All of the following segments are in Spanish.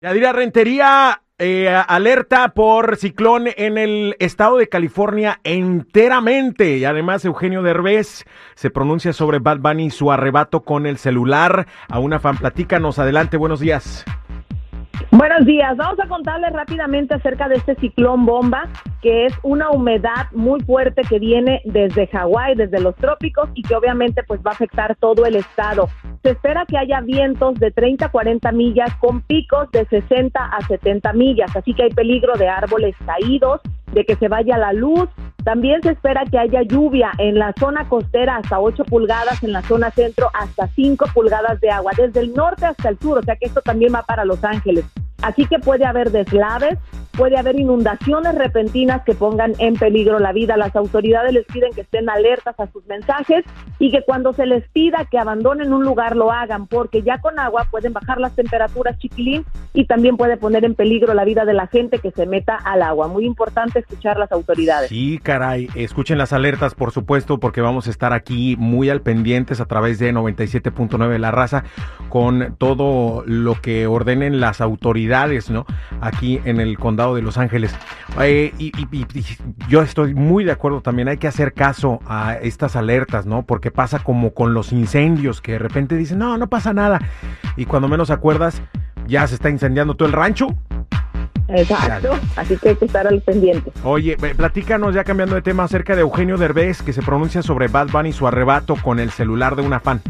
Yadira Rentería eh, alerta por ciclón en el estado de California enteramente. Y además Eugenio Derbez se pronuncia sobre Bad Bunny y su arrebato con el celular. A una fan, platícanos. Adelante, buenos días. Buenos días. Vamos a contarles rápidamente acerca de este ciclón bomba, que es una humedad muy fuerte que viene desde Hawái, desde los trópicos y que obviamente pues va a afectar todo el estado. Se espera que haya vientos de 30 a 40 millas con picos de 60 a 70 millas, así que hay peligro de árboles caídos, de que se vaya la luz. También se espera que haya lluvia en la zona costera hasta 8 pulgadas, en la zona centro hasta 5 pulgadas de agua, desde el norte hasta el sur, o sea que esto también va para Los Ángeles. Así que puede haber deslaves, puede haber inundaciones repentinas que pongan en peligro la vida. Las autoridades les piden que estén alertas a sus mensajes y que cuando se les pida que abandonen un lugar lo hagan, porque ya con agua pueden bajar las temperaturas chiquilín y también puede poner en peligro la vida de la gente que se meta al agua. Muy importante escuchar las autoridades. Sí, caray, escuchen las alertas, por supuesto, porque vamos a estar aquí muy al pendientes a través de 97.9 de La Raza con todo lo que ordenen las autoridades, ¿no? Aquí en el condado de Los Ángeles. Eh, y, yo estoy muy de acuerdo también, hay que hacer caso a estas alertas, ¿no? Porque pasa como con los incendios, que de repente dicen, no, no pasa nada. Y cuando menos acuerdas, ya se está incendiando todo el rancho. Exacto, así que hay que estar al pendiente. Oye, platícanos ya cambiando de tema acerca de Eugenio Derbez, que se pronuncia sobre Bad Bunny y su arrebato con el celular de una fan.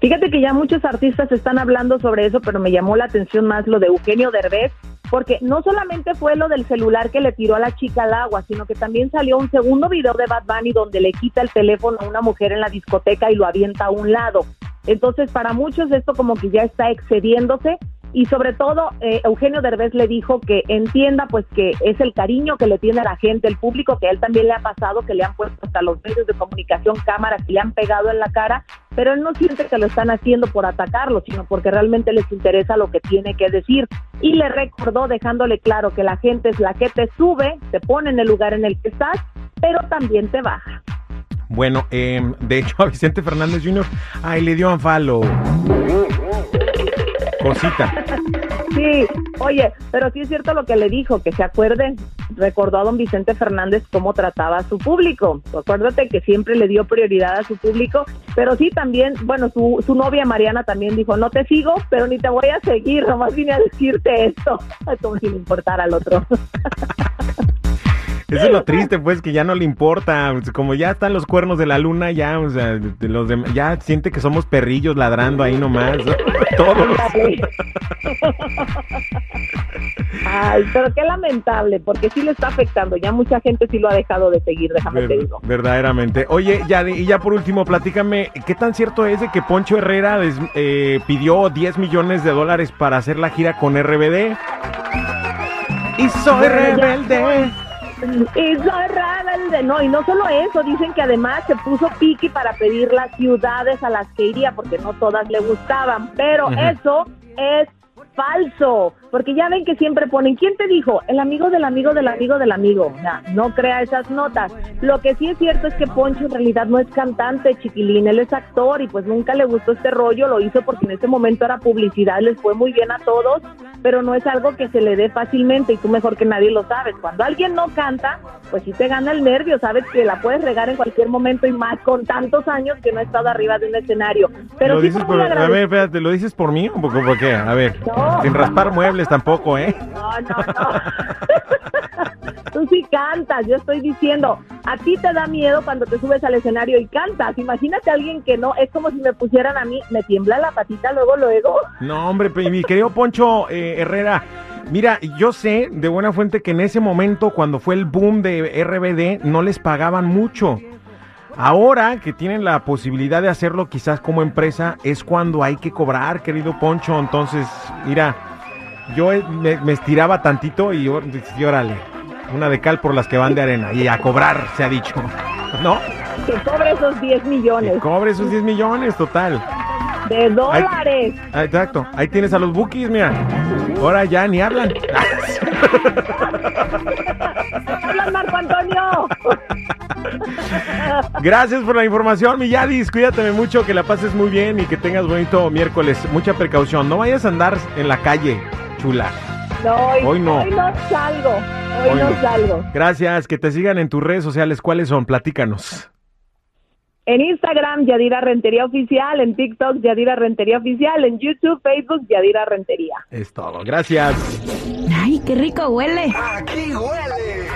Fíjate que ya muchos artistas están hablando sobre eso, pero me llamó la atención más lo de Eugenio Derbez, porque no solamente fue lo del celular que le tiró a la chica al agua, sino que también salió un segundo video de Bad Bunny donde le quita el teléfono a una mujer en la discoteca y lo avienta a un lado. Entonces, para muchos esto como que ya está excediéndose y sobre todo eh, Eugenio Derbez le dijo que entienda pues que es el cariño que le tiene a la gente, el público, que a él también le ha pasado, que le han puesto hasta los medios de comunicación cámaras que le han pegado en la cara, pero él no siente que lo están haciendo por atacarlo, sino porque realmente les interesa lo que tiene que decir. Y le recordó dejándole claro que la gente es la que te sube, te pone en el lugar en el que estás, pero también te baja. Bueno, eh, de hecho a Vicente Fernández Jr., ay, le dio anfalo cosita. Sí, oye, pero sí es cierto lo que le dijo, que se acuerden, recordó a don Vicente Fernández cómo trataba a su público. Acuérdate que siempre le dio prioridad a su público, pero sí también, bueno, su, su novia Mariana también dijo, no te sigo, pero ni te voy a seguir, nomás vine a decirte esto, como si le importara al otro. Eso es lo triste, pues, que ya no le importa. Como ya están los cuernos de la luna, ya, o sea, de los ya siente que somos perrillos ladrando ahí nomás. Todos. Ay, pero qué lamentable, porque sí le está afectando. Ya mucha gente sí lo ha dejado de seguir, déjame te digo. Verdaderamente. Oye, ya, y ya por último, platícame, ¿qué tan cierto es de que Poncho Herrera eh, pidió 10 millones de dólares para hacer la gira con RBD? Y soy rebelde. Y soy rebelde. No, y no solo eso, dicen que además se puso piqui para pedir las ciudades a las que iría, porque no todas le gustaban. Pero eso es falso, porque ya ven que siempre ponen, ¿quién te dijo? El amigo del amigo del amigo del amigo. no crea esas notas. Lo que sí es cierto es que Poncho en realidad no es cantante, chiquilín, él es actor y pues nunca le gustó este rollo, lo hizo porque en ese momento era publicidad, les fue muy bien a todos, pero no es algo que se le dé fácilmente y tú mejor que nadie lo sabes. Cuando alguien no canta, pues sí te gana el nervio, sabes que la puedes regar en cualquier momento y más con tantos años que no ha estado arriba de un escenario. Pero ¿Lo sí dices por, a ver, espérate, ¿lo dices por mí o por, qué? A ver. Sin raspar muebles tampoco, ¿eh? No, no, no. Tú sí cantas, yo estoy diciendo, a ti te da miedo cuando te subes al escenario y cantas. Imagínate a alguien que no, es como si me pusieran a mí, me tiembla la patita luego, luego. No, hombre, mi querido Poncho eh, Herrera, Mira, yo sé de buena fuente que en ese momento, cuando fue el boom de RBD, no les pagaban mucho. Ahora que tienen la posibilidad de hacerlo quizás como empresa, es cuando hay que cobrar, querido Poncho. Entonces, mira, yo me, estiraba tantito y, órale, una de cal por las que van de arena. Y a cobrar, se ha dicho. ¿No? Que cobre esos 10 millones. Que cobre esos 10 millones, total. De dólares. exacto. Ahí tienes a los bookies, mira. Ahora ya ni hablan. ¡Hablan, Marco Antonio! Gracias por la información, mi Yadis. Cuídate mucho, que la pases muy bien y que tengas bonito miércoles. Mucha precaución. No vayas a andar en la calle, chula. No, hoy, no. Hoy no salgo. Hoy, no salgo. Gracias. Que te sigan en tus redes sociales. ¿Cuáles son? Platícanos. En Instagram, Yadira Rentería Oficial. En TikTok, Yadira Rentería Oficial. En YouTube, Facebook, Yadira Rentería. Es todo. Gracias. Ay, qué rico huele. Aquí huele